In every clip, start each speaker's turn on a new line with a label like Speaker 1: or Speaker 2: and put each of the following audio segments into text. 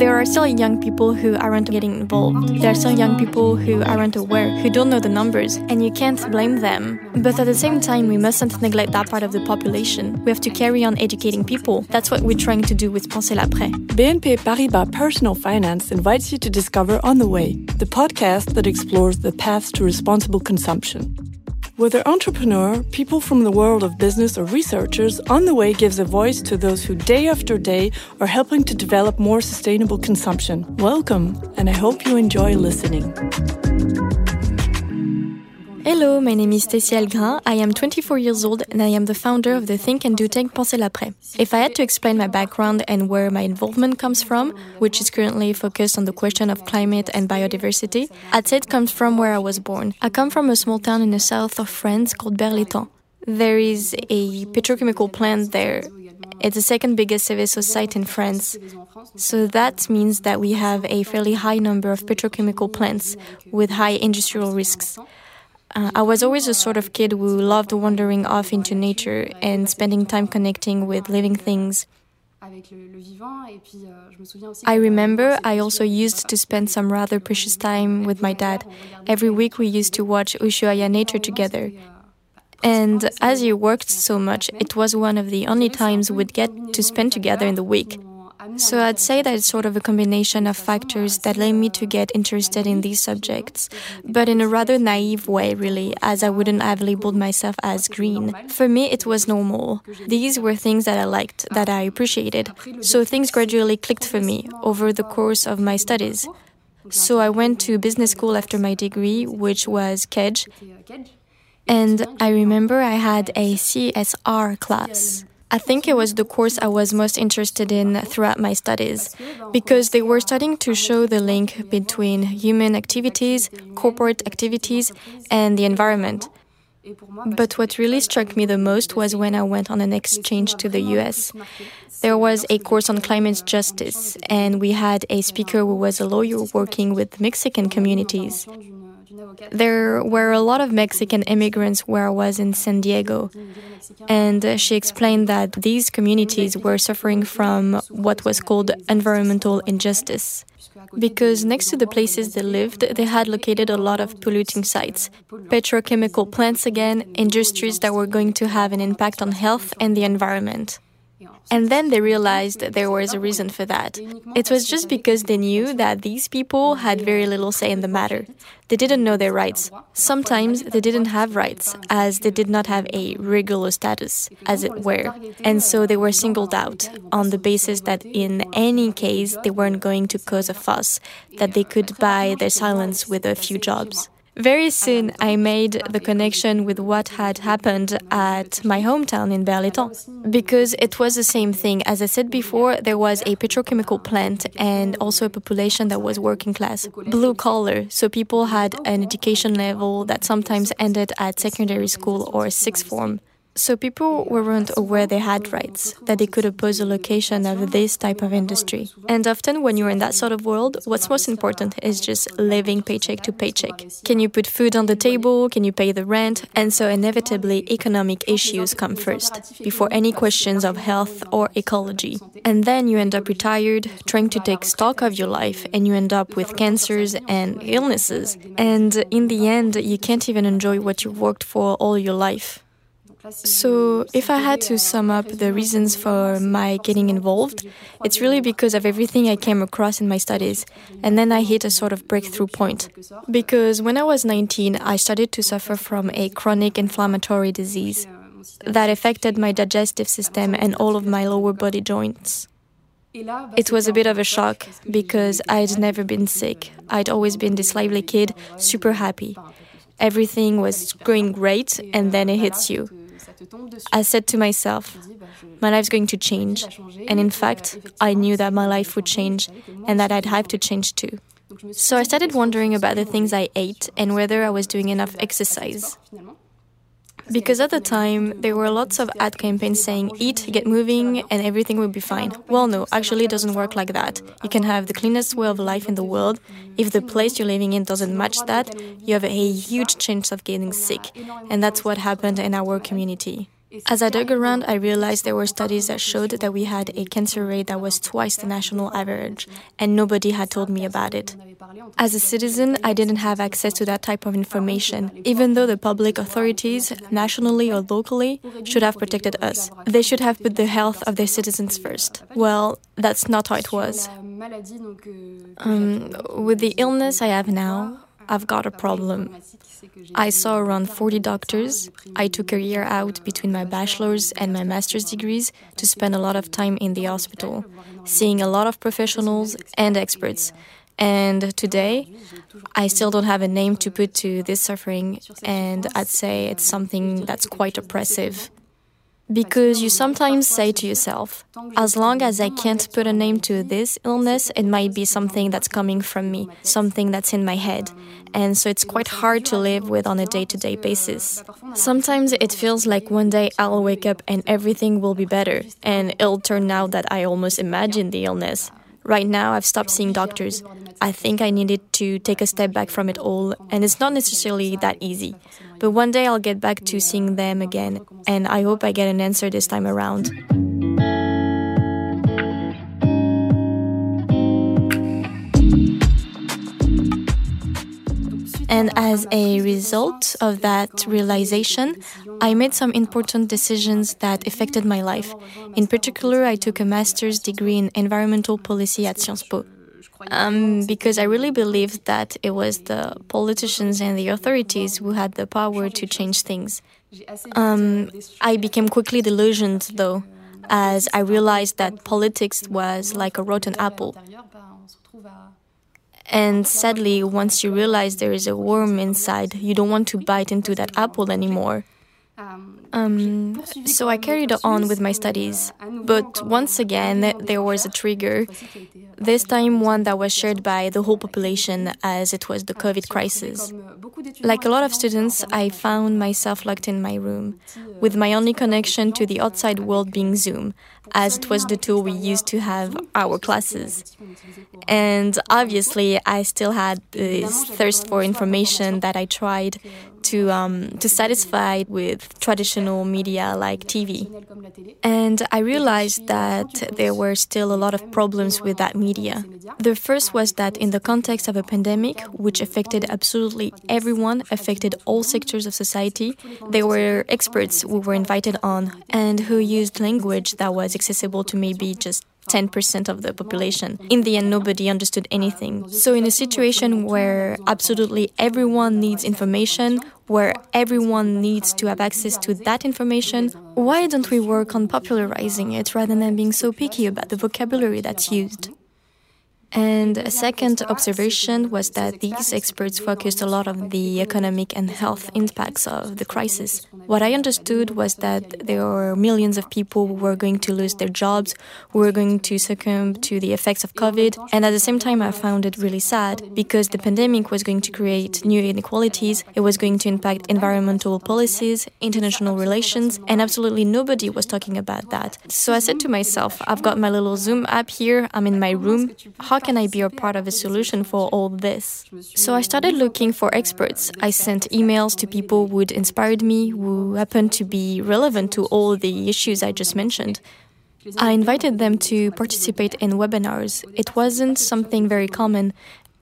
Speaker 1: there are still young people who aren't getting involved. There are still young people who aren't aware, who don't know the numbers, and you can't blame them. But at the same time, we mustn't neglect that part of the population. We have to carry on educating people. That's what we're trying to do with Pensez l'après.
Speaker 2: BNP Paribas Personal Finance invites you to discover On the Way, the podcast that explores the paths to responsible consumption. Whether entrepreneur, people from the world of business, or researchers, On the Way gives a voice to those who day after day are helping to develop more sustainable consumption. Welcome, and I hope you enjoy listening.
Speaker 1: Hello, my name is Stacy Algrain. I am 24 years old and I am the founder of the Think and Do Tank Pensez l'après. If I had to explain my background and where my involvement comes from, which is currently focused on the question of climate and biodiversity, I'd say it comes from where I was born. I come from a small town in the south of France called Berre-l'Étang. There is a petrochemical plant there. It's the second biggest Seveso site in France. So that means that we have a fairly high number of petrochemical plants with high industrial risks. Uh, I was always a sort of kid who loved wandering off into nature and spending time connecting with living things. I remember I also used to spend some rather precious time with my dad. Every week we used to watch Ushuaia Nature together. And as you worked so much, it was one of the only times we'd get to spend together in the week. So I'd say that it's sort of a combination of factors that led me to get interested in these subjects, but in a rather naive way, really, as I wouldn't have labeled myself as green. For me, it was normal. These were things that I liked, that I appreciated. So things gradually clicked for me over the course of my studies. So I went to business school after my degree, which was KEDGE. And I remember I had a CSR class. I think it was the course I was most interested in throughout my studies because they were starting to show the link between human activities, corporate activities, and the environment. But what really struck me the most was when I went on an exchange to the US. There was a course on climate justice, and we had a speaker who was a lawyer working with Mexican communities. There were a lot of Mexican immigrants where I was in San Diego. And she explained that these communities were suffering from what was called environmental injustice. Because next to the places they lived, they had located a lot of polluting sites, petrochemical plants again, industries that were going to have an impact on health and the environment. And then they realized there was a reason for that. It was just because they knew that these people had very little say in the matter. They didn't know their rights. Sometimes they didn't have rights, as they did not have a regular status, as it were. And so they were singled out on the basis that in any case they weren't going to cause a fuss, that they could buy their silence with a few jobs. Very soon, I made the connection with what had happened at my hometown in Berre-l'Étang. Because it was the same thing. As I said before, there was a petrochemical plant and also a population that was working class, blue collar. So people had an education level that sometimes ended at secondary school or sixth form. So people weren't aware they had rights, that they could oppose the location of this type of industry. And often when you're in that sort of world, what's most important is just living paycheck to paycheck. Can you put food on the table? Can you pay the rent? And so inevitably economic issues come first, before any questions of health or ecology. And then you end up retired, trying to take stock of your life, and you end up with cancers and illnesses. And in the end, you can't even enjoy what you worked for all your life. So, if I had to sum up the reasons for my getting involved, it's really because of everything I came across in my studies. And then I hit a sort of breakthrough point. Because when I was 19, I started to suffer from a chronic inflammatory disease that affected my digestive system and all of my lower body joints. It was a bit of a shock because I'd never been sick. I'd always been this lively kid, super happy. Everything was going great, and then it hits you. I said to myself, my life's going to change. And in fact, I knew that my life would change and that I'd have to change too. So I started wondering about the things I ate and whether I was doing enough exercise. Because at the time, there were lots of ad campaigns saying, eat, get moving, and everything will be fine. Well, no, actually, it doesn't work like that. You can have the cleanest way of life in the world. If the place you're living in doesn't match that, you have a huge chance of getting sick. And that's what happened in our community. As I dug around, I realized there were studies that showed that we had a cancer rate that was twice the national average, and nobody had told me about it. As a citizen, I didn't have access to that type of information, even though the public authorities, nationally or locally, should have protected us. They should have put the health of their citizens first. Well, that's not how it was. Um, with the illness I have now, I've got a problem. I saw around 40 doctors. I took a year out between my bachelor's and my master's degrees to spend a lot of time in the hospital, seeing a lot of professionals and experts. And today, I still don't have a name to put to this suffering, and I'd say it's something that's quite oppressive. Because you sometimes say to yourself, as long as I can't put a name to this illness, it might be something that's coming from me, something that's in my head. And so it's quite hard to live with on a day to day basis. Sometimes it feels like one day I'll wake up and everything will be better, and it'll turn out that I almost imagined the illness. Right now, I've stopped seeing doctors. I think I needed to take a step back from it all, and it's not necessarily that easy. But one day I'll get back to seeing them again, and I hope I get an answer this time around. And as a result of that realization, I made some important decisions that affected my life. In particular, I took a master's degree in environmental policy at Sciences Po. Um, because I really believed that it was the politicians and the authorities who had the power to change things. Um, I became quickly delusioned, though, as I realized that politics was like a rotten apple. And sadly, once you realize there is a worm inside, you don't want to bite into that apple anymore. Um, so I carried on with my studies. But once again, there was a trigger, this time one that was shared by the whole population as it was the COVID crisis. Like a lot of students, I found myself locked in my room, with my only connection to the outside world being Zoom, as it was the tool we used to have our classes. And obviously, I still had this thirst for information that I tried to um, to satisfy with traditional media like TV. And I realized that there were still a lot of problems with that media. The first was that in the context of a pandemic, which affected absolutely everyone, affected all sectors of society, there were experts who were invited on and who used language that was accessible to maybe just 10% of the population. In the end, nobody understood anything. So, in a situation where absolutely everyone needs information, where everyone needs to have access to that information, why don't we work on popularizing it rather than being so picky about the vocabulary that's used? And a second observation was that these experts focused a lot on the economic and health impacts of the crisis. What I understood was that there were millions of people who were going to lose their jobs, who were going to succumb to the effects of COVID. And at the same time, I found it really sad because the pandemic was going to create new inequalities, it was going to impact environmental policies, international relations, and absolutely nobody was talking about that. So I said to myself, I've got my little Zoom app here, I'm in my room. How can I be a part of a solution for all this? So I started looking for experts. I sent emails to people who inspired me, who happened to be relevant to all the issues I just mentioned. I invited them to participate in webinars. It wasn't something very common,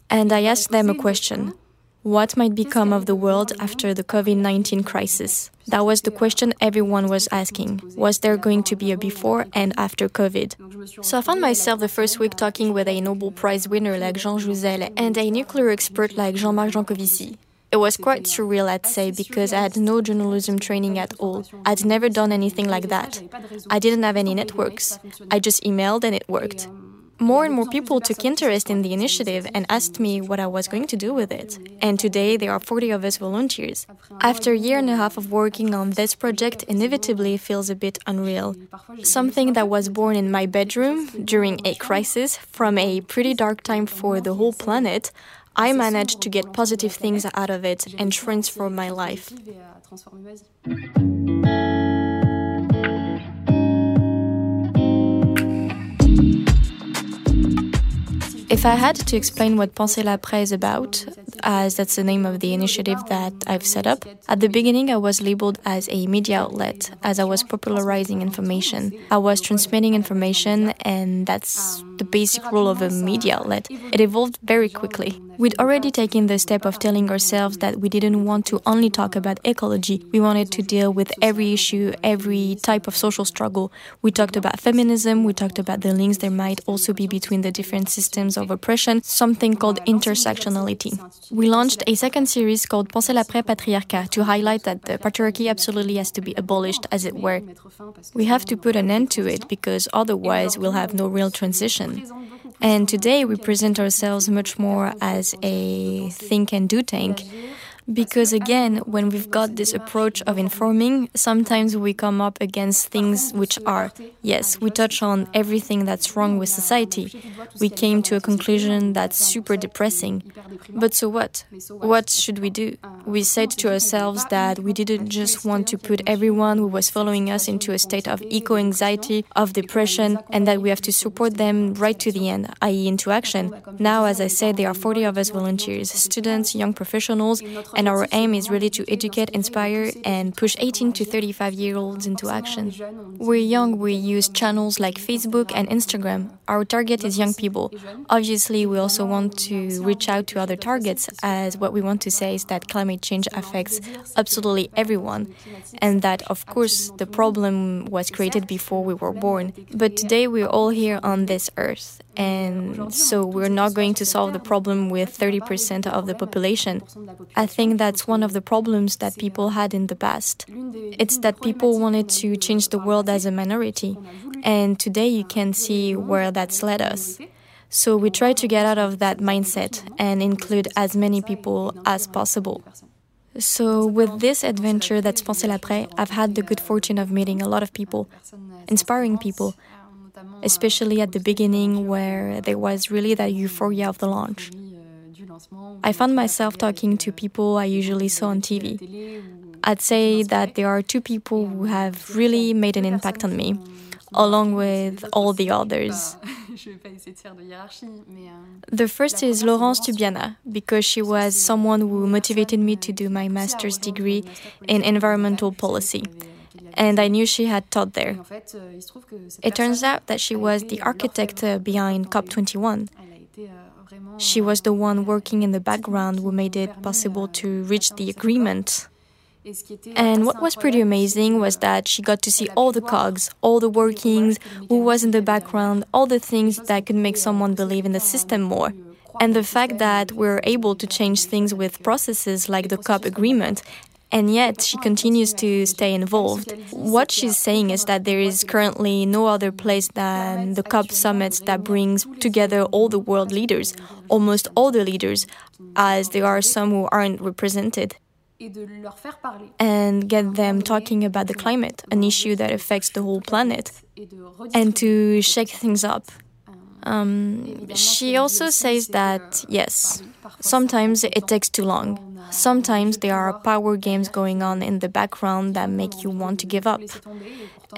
Speaker 1: and I asked them a question what might become of the world after the COVID 19 crisis? That was the question everyone was asking. Was there going to be a before and after COVID? So I found myself the first week talking with a Nobel Prize winner like Jean Jouzel and a nuclear expert like Jean Marc Jancovici. It was quite surreal, I'd say, because I had no journalism training at all. I'd never done anything like that. I didn't have any networks. I just emailed and it worked more and more people took interest in the initiative and asked me what I was going to do with it. And today there are 40 of us volunteers. After a year and a half of working on this project, inevitably feels a bit unreal. Something that was born in my bedroom during a crisis from a pretty dark time for the whole planet, I managed to get positive things out of it and transform my life. If I had to explain what Pensez l'après is about, as that's the name of the initiative that I've set up, at the beginning I was labeled as a media outlet, as I was popularizing information. I was transmitting information, and that's the basic role of a media outlet. It evolved very quickly. We'd already taken the step of telling ourselves that we didn't want to only talk about ecology, we wanted to deal with every issue, every type of social struggle. We talked about feminism, we talked about the links there might also be between the different systems of oppression, something called intersectionality. We launched a second series called Pensez l'après patriarcat to highlight that the patriarchy absolutely has to be abolished, as it were. We have to put an end to it because otherwise we'll have no real transition. And today we present ourselves much more as a think and do tank because again, when we've got this approach of informing, sometimes we come up against things which are, yes, we touch on everything that's wrong with society. We came to a conclusion that's super depressing. But so what? What should we do? We said to ourselves that we didn't just want to put everyone who was following us into a state of eco anxiety, of depression, and that we have to support them right to the end, i.e., into action. Now, as I said, there are 40 of us volunteers, students, young professionals, and our aim is really to educate, inspire, and push 18 to 35 year olds into action. We're young, we use channels like Facebook and Instagram. Our target is young people. Obviously, we also want to reach out to other targets, as what we want to say is that climate change affects absolutely everyone, and that, of course, the problem was created before we were born. But today, we're all here on this earth, and so we're not going to solve the problem with 30% of the population. I think that's one of the problems that people had in the past. It's that people wanted to change the world as a minority, and today you can see where that's led us. So we try to get out of that mindset and include as many people as possible. So, with this adventure that's Pensez l'après, I've had the good fortune of meeting a lot of people, inspiring people, especially at the beginning where there was really that euphoria of the launch. I found myself talking to people I usually saw on TV. I'd say that there are two people who have really made an impact on me, along with all the others. The first is Laurence Tubiana, because she was someone who motivated me to do my master's degree in environmental policy and I knew she had taught there. It turns out that she was the architect uh, behind COP21. She was the one working in the background who made it possible to reach the agreement. And what was pretty amazing was that she got to see all the cogs, all the workings, who was in the background, all the things that could make someone believe in the system more. And the fact that we're able to change things with processes like the COP agreement and yet she continues to stay involved. What she's saying is that there is currently no other place than the COP summit that brings together all the world leaders, almost all the leaders, as there are some who aren't represented. And get them talking about the climate, an issue that affects the whole planet, and to shake things up. Um, she also says that, yes, sometimes it takes too long. Sometimes there are power games going on in the background that make you want to give up.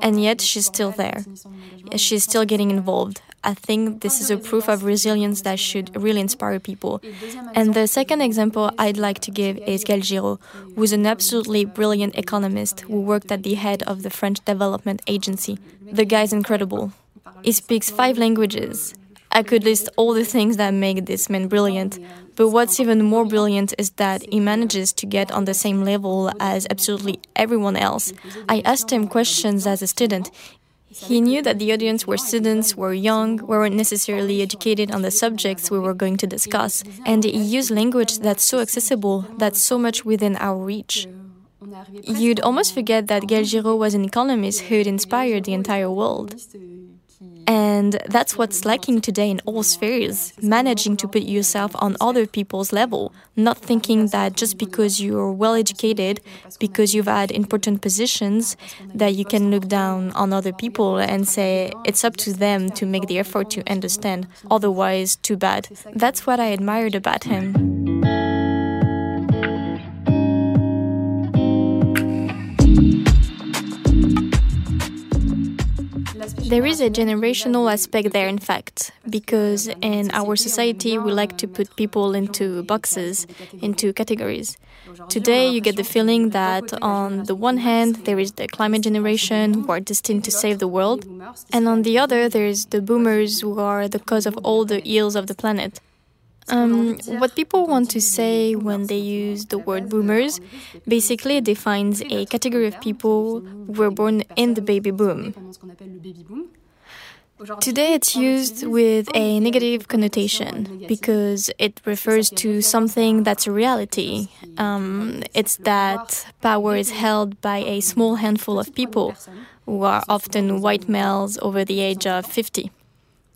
Speaker 1: And yet she's still there. She's still getting involved. I think this is a proof of resilience that should really inspire people. And the second example I'd like to give is Gaël Giraud, who's an absolutely brilliant economist who worked at the head of the French Development Agency. The guy's incredible. He speaks five languages. I could list all the things that make this man brilliant, but what's even more brilliant is that he manages to get on the same level as absolutely everyone else. I asked him questions as a student. He knew that the audience were students, were young, weren't necessarily educated on the subjects we were going to discuss, and he used language that's so accessible, that's so much within our reach. You'd almost forget that Gaël Giraud was an economist who'd inspired the entire world. And that's what's lacking today in all spheres managing to put yourself on other people's level, not thinking that just because you're well educated, because you've had important positions, that you can look down on other people and say it's up to them to make the effort to understand. Otherwise, too bad. That's what I admired about him. There is a generational aspect there, in fact, because in our society we like to put people into boxes, into categories. Today, you get the feeling that on the one hand, there is the climate generation who are destined to save the world, and on the other, there is the boomers who are the cause of all the ills of the planet. Um, what people want to say when they use the word boomers basically defines a category of people who were born in the baby boom. Today it's used with a negative connotation because it refers to something that's a reality. Um, it's that power is held by a small handful of people who are often white males over the age of 50.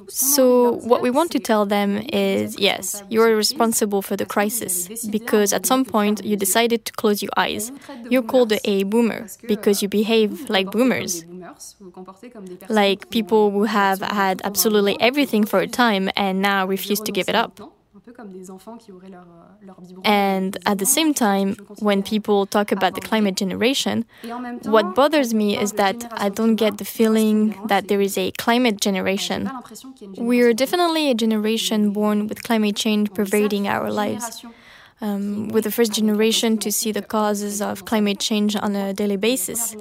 Speaker 1: So, what we want to tell them is yes, you're responsible for the crisis because at some point you decided to close your eyes. You're called a boomer because you behave like boomers. Like people who have had absolutely everything for a time and now refuse to give it up. And at the same time, when people talk about the climate generation, what bothers me is that I don't get the feeling that there is a climate generation. We're definitely a generation born with climate change pervading our lives. Um, with the first generation to see the causes of climate change on a daily basis.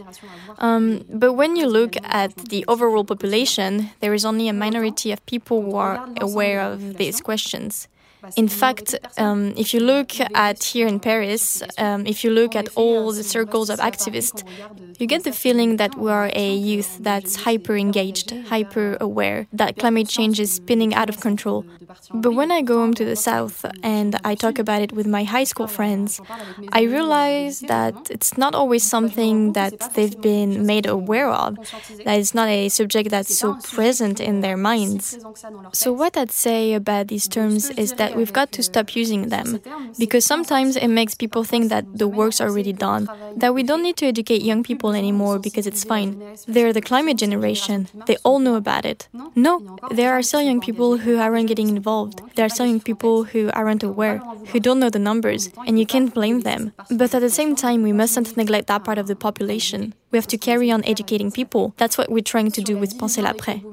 Speaker 1: Um, but when you look at the overall population, there is only a minority of people who are aware of these questions. In fact, um, if you look at here in Paris, um, if you look at all the circles of activists, you get the feeling that we are a youth that's hyper engaged, hyper aware, that climate change is spinning out of control. But when I go home to the south and I talk about it with my high school friends, I realize that it's not always something that they've been made aware of, that it's not a subject that's so present in their minds. So, what I'd say about these terms is that we've got to stop using them because sometimes it makes people think that the work's already done, that we don't need to educate young people anymore because it's fine. They're the climate generation, they all know about it. No, there are still young people who aren't getting involved. There are still young people who aren't aware, who don't know the numbers, and you can't blame them. But at the same time, we mustn't neglect that part of the population. We have to carry on educating people. That's what we're trying to do with Pensez l'après.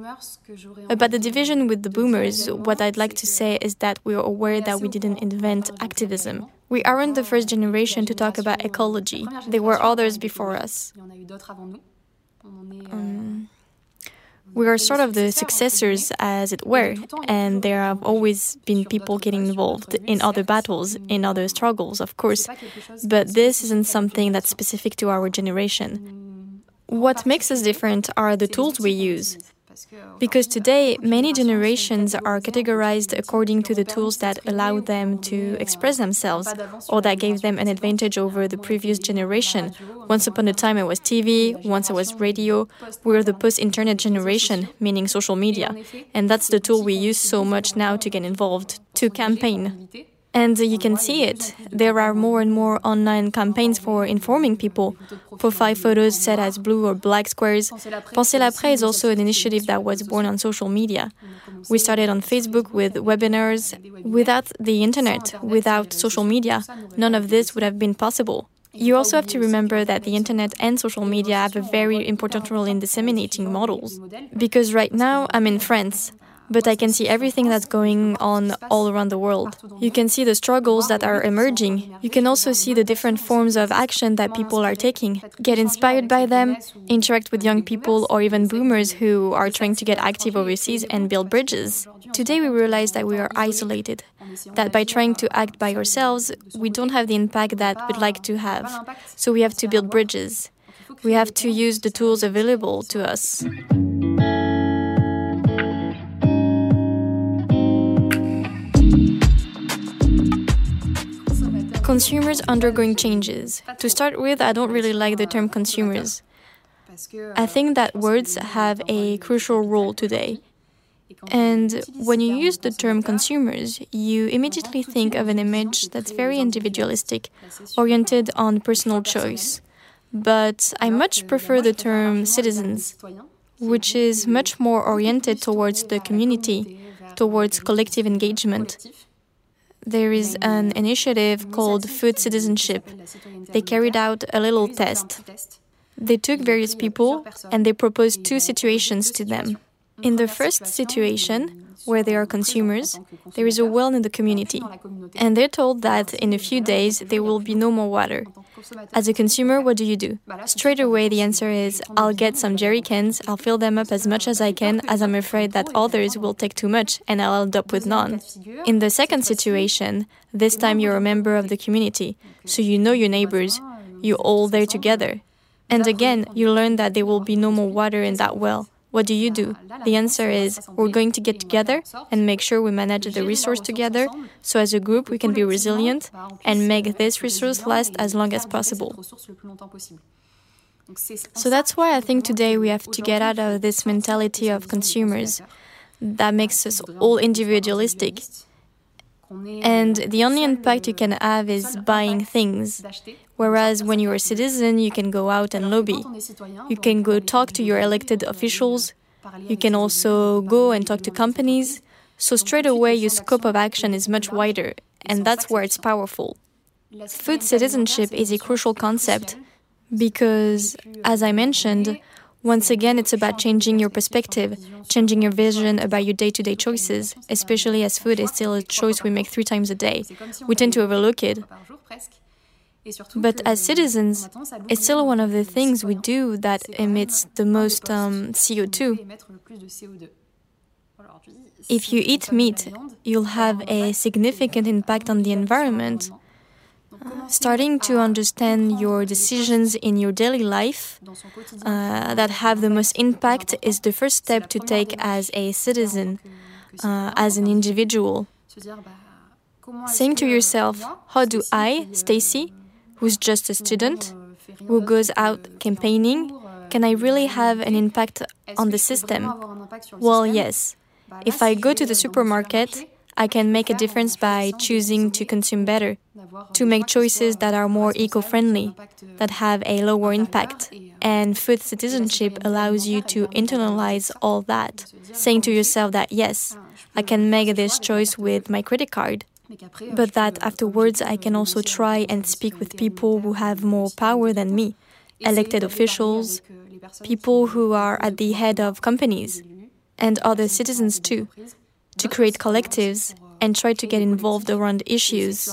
Speaker 1: About the division with the boomers, what I'd like to say is that we are aware that we didn't invent activism. We aren't the first generation to talk about ecology. There were others before us. Um, we are sort of the successors, as it were, and there have always been people getting involved in other battles, in other struggles, of course, but this isn't something that's specific to our generation. What makes us different are the tools we use. Because today, many generations are categorized according to the tools that allow them to express themselves or that gave them an advantage over the previous generation. Once upon a time, it was TV, once it was radio. We're the post internet generation, meaning social media. And that's the tool we use so much now to get involved, to campaign. And you can see it. There are more and more online campaigns for informing people. Profile photos set as blue or black squares. Pensez l'après is also an initiative that was born on social media. We started on Facebook with webinars. Without the internet, without social media, none of this would have been possible. You also have to remember that the internet and social media have a very important role in disseminating models. Because right now, I'm in France but I can see everything that's going on all around the world. You can see the struggles that are emerging. You can also see the different forms of action that people are taking. Get inspired by them, interact with young people or even boomers who are trying to get active overseas and build bridges. Today we realize that we are isolated, that by trying to act by ourselves, we don't have the impact that we'd like to have. So we have to build bridges. We have to use the tools available to us. Consumers undergoing changes. To start with, I don't really like the term consumers. I think that words have a crucial role today. And when you use the term consumers, you immediately think of an image that's very individualistic, oriented on personal choice. But I much prefer the term citizens, which is much more oriented towards the community, towards collective engagement there is an initiative called Food Citizenship. They carried out a little test. They took various people and they proposed two situations to them. In the first situation, where they are consumers, there is a well in the community, and they're told that in a few days there will be no more water. As a consumer, what do you do? Straight away, the answer is I'll get some jerry cans, I'll fill them up as much as I can, as I'm afraid that others will take too much, and I'll end up with none. In the second situation, this time you're a member of the community, so you know your neighbors, you're all there together. And again, you learn that there will be no more water in that well. What do you do? The answer is we're going to get together and make sure we manage the resource together so as a group we can be resilient and make this resource last as long as possible. So that's why I think today we have to get out of this mentality of consumers that makes us all individualistic. And the only impact you can have is buying things. Whereas when you're a citizen, you can go out and lobby. You can go talk to your elected officials. You can also go and talk to companies. So straight away, your scope of action is much wider, and that's where it's powerful. Food citizenship is a crucial concept because, as I mentioned, once again, it's about changing your perspective, changing your vision about your day to day choices, especially as food is still a choice we make three times a day. We tend to overlook it. But as citizens, it's still one of the things we do that emits the most um, CO2. If you eat meat, you'll have a significant impact on the environment. starting to understand your decisions in your daily life uh, that have the most impact is the first step to take as a citizen, uh, as an individual. Saying to yourself, How do I, Stacy, who's just a student, who goes out campaigning, can I really have an impact on the system? Well, yes. If I go to the supermarket, I can make a difference by choosing to consume better, to make choices that are more eco friendly, that have a lower impact. And food citizenship allows you to internalize all that, saying to yourself that yes, I can make this choice with my credit card but that afterwards I can also try and speak with people who have more power than me, elected officials, people who are at the head of companies, and other citizens too, to create collectives and try to get involved around issues.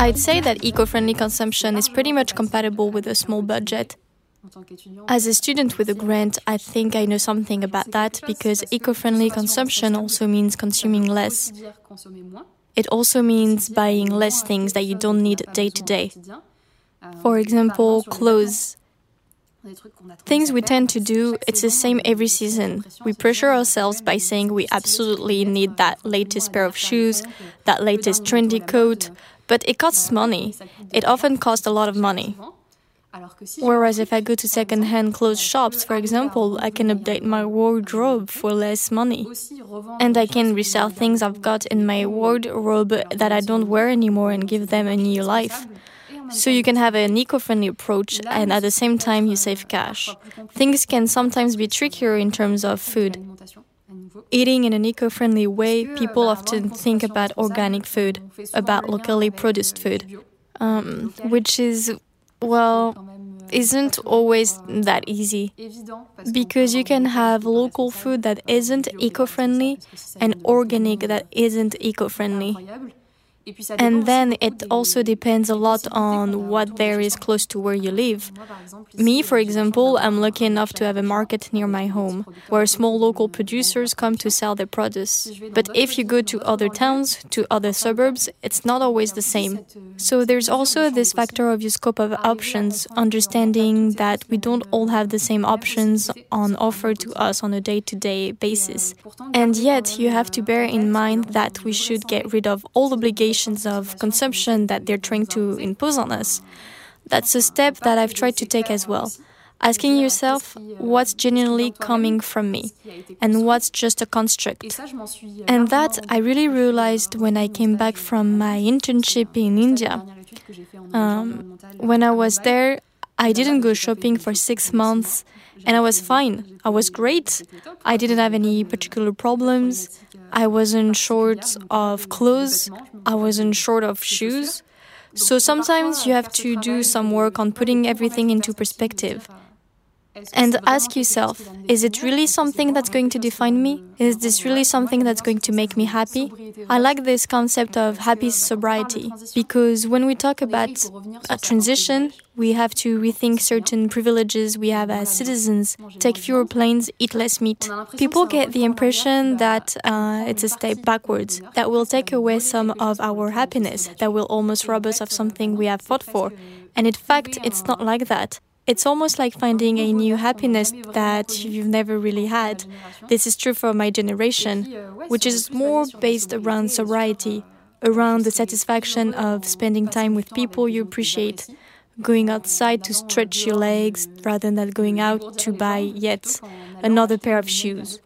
Speaker 1: I'd say that eco friendly consumption is pretty much compatible with a small budget as a student with a grant, I think I know something about that because eco friendly consumption also means consuming less. It also means buying less things that you don't need day to day. For example, clothes. Things we tend to do, it's the same every season. We pressure ourselves by saying we absolutely need that latest pair of shoes, that latest trendy coat, but it costs money. It often costs a lot of money. Whereas if I go to second-hand clothes shops, for example, I can update my wardrobe for less money. And I can resell things I've got in my wardrobe that I don't wear anymore and give them a new life. So you can have an eco-friendly approach and at the same time you save cash. Things can sometimes be trickier in terms of food. Eating in an eco-friendly way, people often think about organic food, about locally produced food, um, which is well, isn't always that easy because you can have local food that isn't eco friendly and organic that isn't eco friendly. And then it also depends a lot on what there is close to where you live. Me, for example, I'm lucky enough to have a market near my home where small local producers come to sell their produce. But if you go to other towns, to other suburbs, it's not always the same. So there's also this factor of your scope of options, understanding that we don't all have the same options on offer to us on a day to day basis. And yet, you have to bear in mind that we should get rid of all obligations of consumption that they're trying to impose on us. That's a step that I've tried to take as well. Asking yourself what's genuinely coming from me and what's just a construct. And that I really realized when I came back from my internship in India. Um, when I was there, I didn't go shopping for six months and I was fine. I was great. I didn't have any particular problems. I wasn't short of clothes. I wasn't short of shoes. So sometimes you have to do some work on putting everything into perspective and ask yourself is it really something that's going to define me? Is this really something that's going to make me happy? I like this concept of happy sobriety because when we talk about a transition, we have to rethink certain privileges we have as citizens, take fewer planes, eat less meat. People get the impression that uh, it's a step backwards, that will take away some of our happiness, that will almost rob us of something we have fought for. And in fact, it's not like that. It's almost like finding a new happiness that you've never really had. This is true for my generation, which is more based around sobriety, around the satisfaction of spending time with people you appreciate, going outside to stretch your legs rather than going out to buy yet another pair of shoes.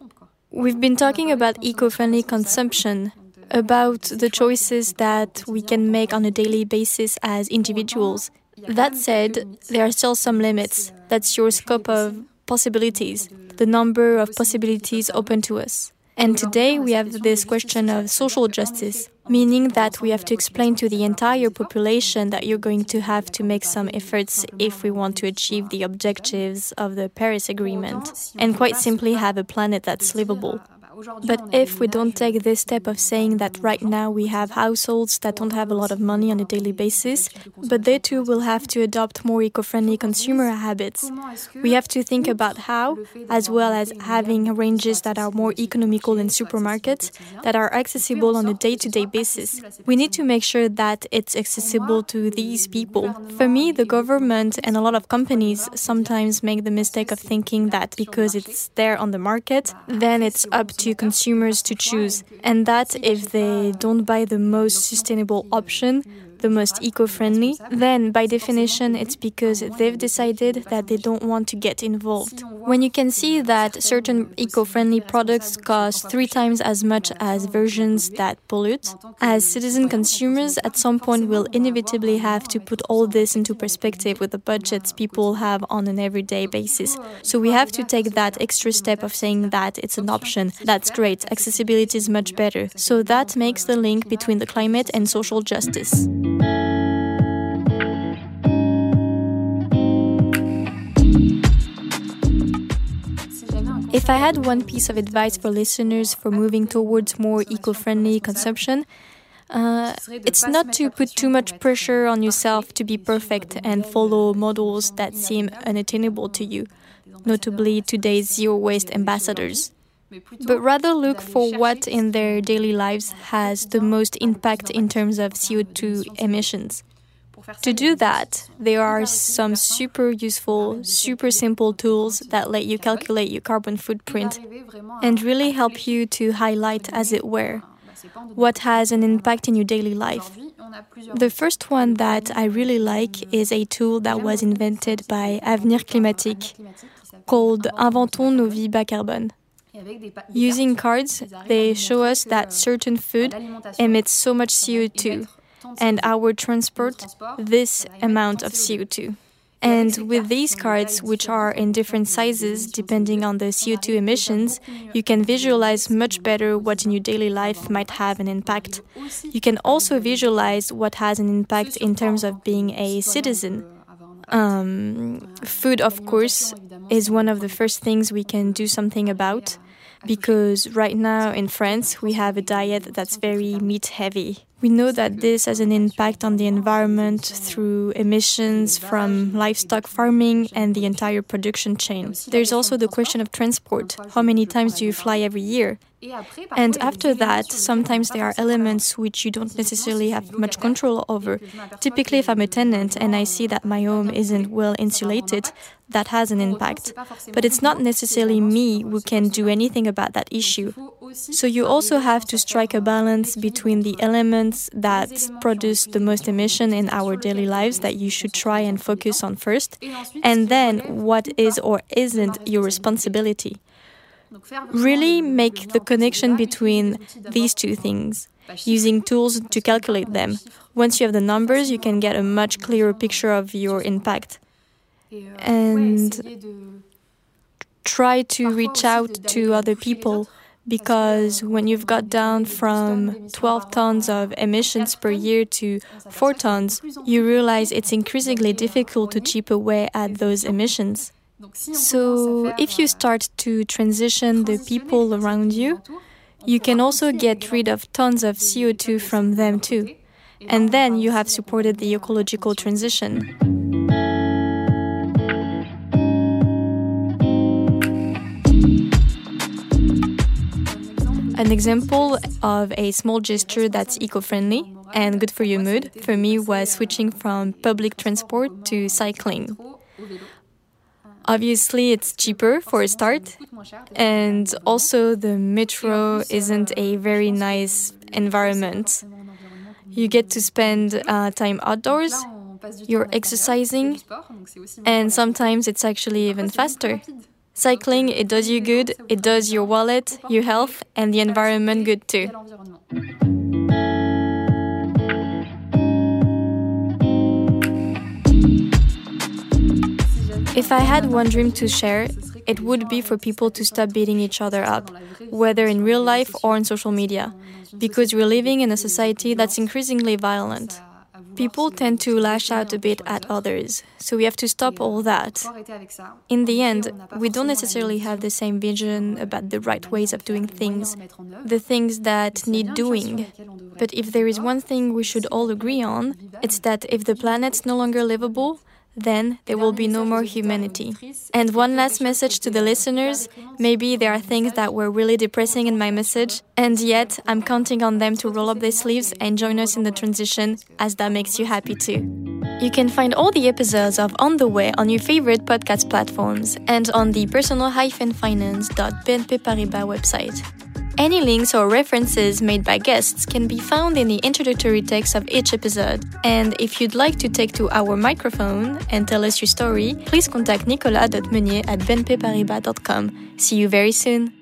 Speaker 1: We've been talking about eco friendly consumption, about the choices that we can make on a daily basis as individuals that said, there are still some limits. That's your scope of possibilities, the number of possibilities open to us. And today we have this question of social justice, meaning that we have to explain to the entire population that you're going to have to make some efforts if we want to achieve the objectives of the Paris Agreement, and quite simply have a planet that's livable. But if we don't take this step of saying that right now we have households that don't have a lot of money on a daily basis, but they too will have to adopt more eco friendly consumer habits, we have to think about how, as well as having ranges that are more economical in supermarkets, that are accessible on a day to day basis. We need to make sure that it's accessible to these people. For me, the government and a lot of companies sometimes make the mistake of thinking that because it's there on the market, then it's up to consumers to choose, and that if they don't buy the most sustainable option, the most eco friendly, then by definition it's because they've decided that they don't want to get involved. When you can see that certain eco friendly products cost three times as much as versions that pollute, as citizen consumers at some point will inevitably have to put all this into perspective with the budgets people have on an everyday basis. So we have to take that extra step of saying that it's an option. That's great, accessibility is much better. So that makes the link between the climate and social justice. If I had one piece of advice for listeners for moving towards more eco friendly consumption, uh, it's not to put too much pressure on yourself to be perfect and follow models that seem unattainable to you, notably today's zero waste ambassadors. But rather look for what in their daily lives has the most impact in terms of CO2 emissions. To do that, there are some super useful, super simple tools that let you calculate your carbon footprint and really help you to highlight, as it were, what has an impact in your daily life. The first one that I really like is a tool that was invented by Avenir Climatique called Inventons nos vies bas carbone. Using cards, they show us that certain food emits so much CO2 and our transport this amount of CO2. And with these cards, which are in different sizes depending on the CO2 emissions, you can visualize much better what in your daily life might have an impact. You can also visualize what has an impact in terms of being a citizen. Um, food, of course, is one of the first things we can do something about because right now in France we have a diet that's very meat heavy. We know that this has an impact on the environment through emissions from livestock farming and the entire production chain. There's also the question of transport. How many times do you fly every year? And after that, sometimes there are elements which you don't necessarily have much control over. Typically, if I'm a tenant and I see that my home isn't well insulated, that has an impact. But it's not necessarily me who can do anything about that issue. So you also have to strike a balance between the elements that produce the most emission in our daily lives that you should try and focus on first, and then what is or isn't your responsibility. Really make the connection between these two things, using tools to calculate them. Once you have the numbers, you can get a much clearer picture of your impact. And try to reach out to other people because when you've got down from 12 tons of emissions per year to 4 tons, you realize it's increasingly difficult to chip away at those emissions. So, if you start to transition the people around you, you can also get rid of tons of CO2 from them too. And then you have supported the ecological transition. An example of a small gesture that's eco friendly and good for your mood for me was switching from public transport to cycling. Obviously, it's cheaper for a start, and also the metro isn't a very nice environment. You get to spend uh, time outdoors, you're exercising, and sometimes it's actually even faster. Cycling, it does you good, it does your wallet, your health, and the environment good too. If I had one dream to share, it would be for people to stop beating each other up, whether in real life or on social media, because we're living in a society that's increasingly violent. People tend to lash out a bit at others, so we have to stop all that. In the end, we don't necessarily have the same vision about the right ways of doing things, the things that need doing. But if there is one thing we should all agree on, it's that if the planet's no longer livable, then there will be no more humanity. And one last message to the listeners maybe there are things that were really depressing in my message, and yet I'm counting on them to roll up their sleeves and join us in the transition, as that makes you happy too. You can find all the episodes of On the Way on your favorite podcast platforms and on the personal-finance.bnp Paribas website. Any links or references made by guests can be found in the introductory text of each episode. And if you'd like to take to our microphone and tell us your story, please contact nicolas.meunier at bnpparibas.com. See you very soon.